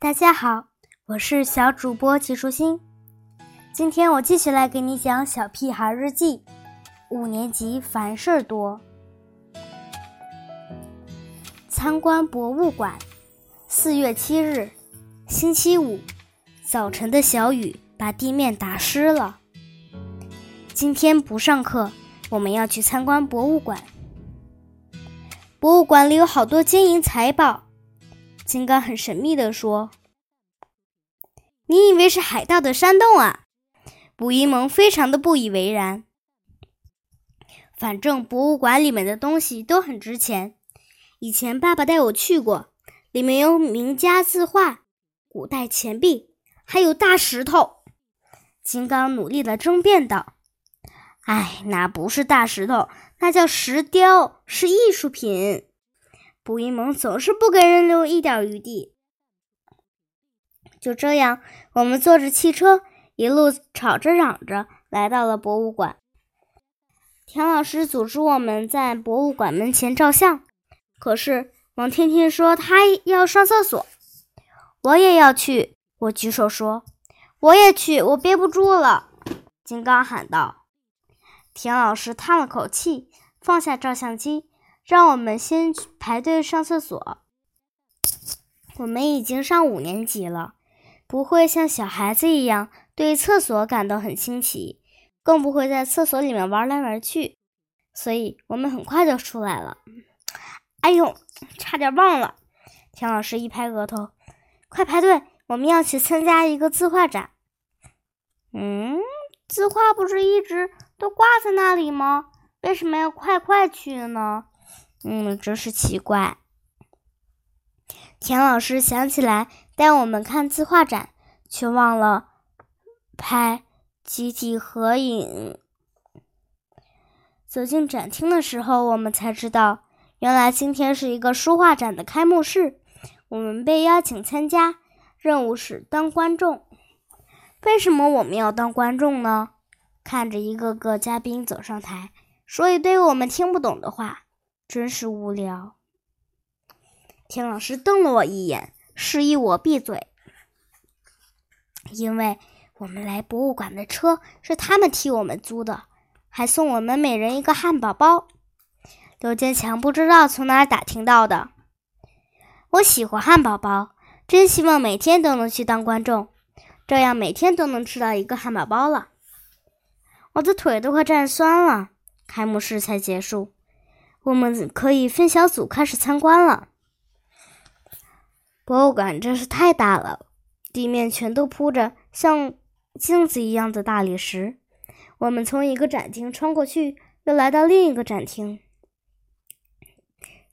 大家好，我是小主播齐舒心。今天我继续来给你讲《小屁孩日记》，五年级凡事儿多。参观博物馆。四月七日，星期五，早晨的小雨把地面打湿了。今天不上课，我们要去参观博物馆。博物馆里有好多金银财宝。金刚很神秘地说：“你以为是海盗的山洞啊？”卜一萌非常的不以为然。反正博物馆里面的东西都很值钱。以前爸爸带我去过，里面有名家字画、古代钱币，还有大石头。金刚努力的争辩道：“哎，那不是大石头，那叫石雕，是艺术品。”卜一萌总是不给人留一点余地。就这样，我们坐着汽车，一路吵着嚷着来到了博物馆。田老师组织我们在博物馆门前照相，可是王天天说他要上厕所。我也要去，我举手说：“我也去，我憋不住了。”金刚喊道。田老师叹了口气，放下照相机。让我们先排队上厕所。我们已经上五年级了，不会像小孩子一样对厕所感到很新奇，更不会在厕所里面玩来玩去，所以我们很快就出来了。哎呦，差点忘了！田老师一拍额头：“快排队，我们要去参加一个字画展。”嗯，字画不是一直都挂在那里吗？为什么要快快去呢？嗯，真是奇怪。田老师想起来带我们看字画展，却忘了拍集体合影。走进展厅的时候，我们才知道，原来今天是一个书画展的开幕式。我们被邀请参加，任务是当观众。为什么我们要当观众呢？看着一个个嘉宾走上台，说一堆我们听不懂的话。真是无聊。田老师瞪了我一眼，示意我闭嘴。因为我们来博物馆的车是他们替我们租的，还送我们每人一个汉堡包。刘坚强不知道从哪儿打听到的。我喜欢汉堡包，真希望每天都能去当观众，这样每天都能吃到一个汉堡包了。我的腿都快站酸了。开幕式才结束。我们可以分小组开始参观了。博物馆真是太大了，地面全都铺着像镜子一样的大理石。我们从一个展厅穿过去，又来到另一个展厅。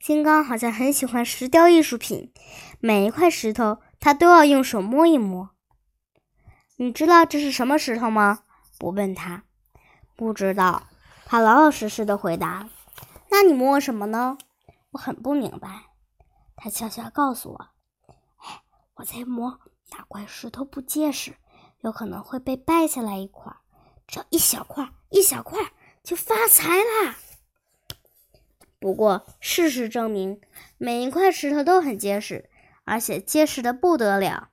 金刚好像很喜欢石雕艺术品，每一块石头他都要用手摸一摸。你知道这是什么石头吗？我问他。不知道，他老老实实的回答。那你摸什么呢？我很不明白。他悄悄告诉我：“哎，我在摸哪块石头不结实，有可能会被掰下来一块，只要一小块一小块就发财啦。”不过事实证明，每一块石头都很结实，而且结实的不得了，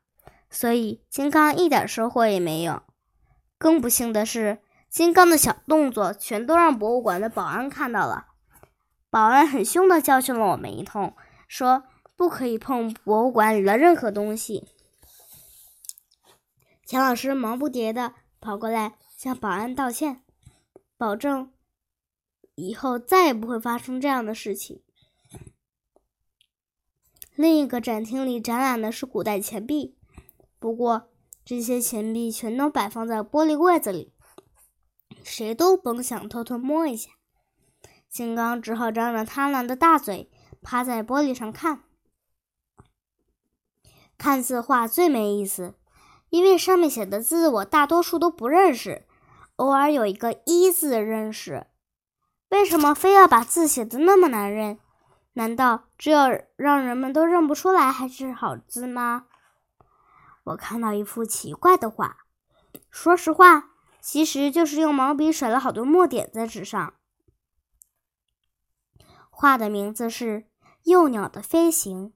所以金刚一点收获也没有。更不幸的是，金刚的小动作全都让博物馆的保安看到了。保安很凶地教训了我们一通，说不可以碰博物馆里的任何东西。钱老师忙不迭地跑过来向保安道歉，保证以后再也不会发生这样的事情。另一个展厅里展览的是古代钱币，不过这些钱币全都摆放在玻璃柜子里，谁都甭想偷偷摸一下。金刚只好张着贪婪的大嘴，趴在玻璃上看。看字画最没意思，因为上面写的字我大多数都不认识，偶尔有一个“一”字认识。为什么非要把字写的那么难认？难道只有让人们都认不出来还是好字吗？我看到一幅奇怪的画，说实话，其实就是用毛笔甩了好多墨点在纸上。画的名字是《幼鸟的飞行》，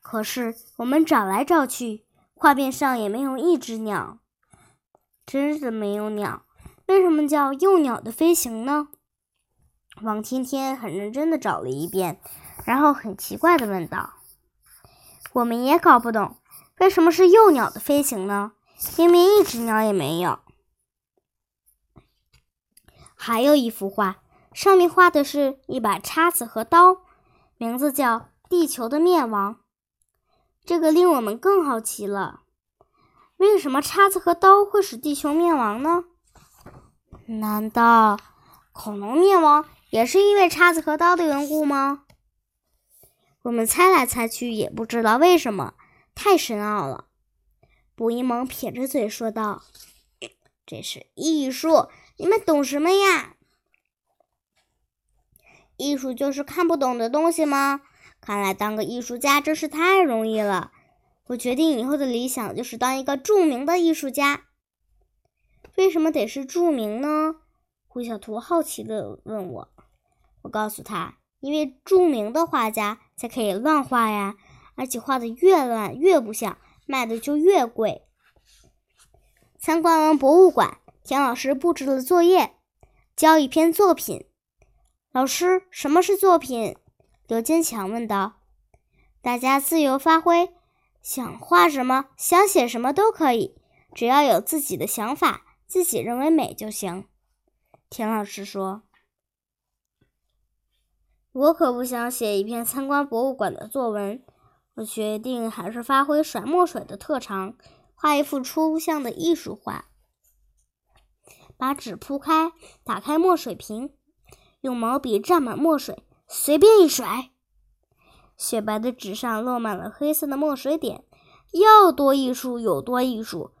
可是我们找来找去，画面上也没有一只鸟。真的没有鸟？为什么叫幼鸟的飞行呢？王天天很认真的找了一遍，然后很奇怪的问道：“我们也搞不懂，为什么是幼鸟的飞行呢？明明一只鸟也没有。”还有一幅画，上面画的是一把叉子和刀，名字叫《地球的灭亡》。这个令我们更好奇了。为什么叉子和刀会使地球灭亡呢？难道恐龙灭亡也是因为叉子和刀的缘故吗？我们猜来猜去也不知道为什么，太深奥了。布依蒙撇着嘴说道：“这是艺术，你们懂什么呀？艺术就是看不懂的东西吗？看来当个艺术家真是太容易了。”我决定以后的理想就是当一个著名的艺术家。为什么得是著名呢？胡小图好奇地问我。我告诉他，因为著名的画家才可以乱画呀，而且画的越乱越不像，卖的就越贵。参观完博物馆，田老师布置了作业，交一篇作品。老师，什么是作品？刘坚强问道。大家自由发挥。想画什么，想写什么都可以，只要有自己的想法，自己认为美就行。田老师说：“我可不想写一篇参观博物馆的作文，我决定还是发挥甩墨水的特长，画一幅抽象的艺术画。把纸铺开，打开墨水瓶，用毛笔蘸满墨水，随便一甩。”雪白的纸上落满了黑色的墨水点，要多艺术有多艺术。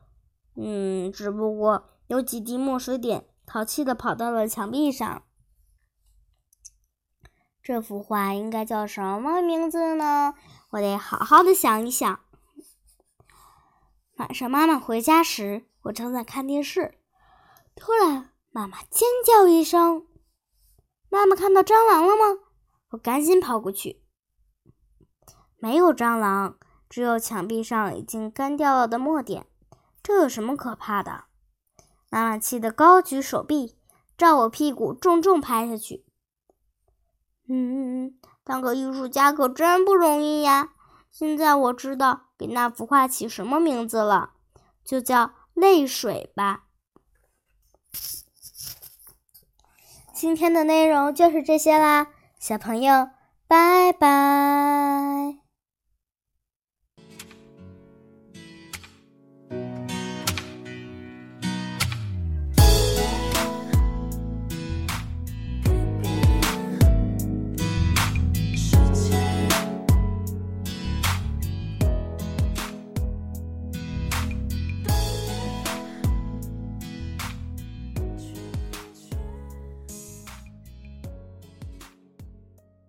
嗯，只不过有几滴墨水点淘气的跑到了墙壁上。这幅画应该叫什么名字呢？我得好好的想一想。晚上妈妈回家时，我正在看电视，突然妈妈尖叫一声：“妈妈看到蟑螂了吗？”我赶紧跑过去。没有蟑螂，只有墙壁上已经干掉了的墨点。这有什么可怕的？妈妈气得高举手臂，照我屁股重重拍下去。嗯，当个艺术家可真不容易呀！现在我知道给那幅画起什么名字了，就叫泪水吧。今天的内容就是这些啦，小朋友，拜拜。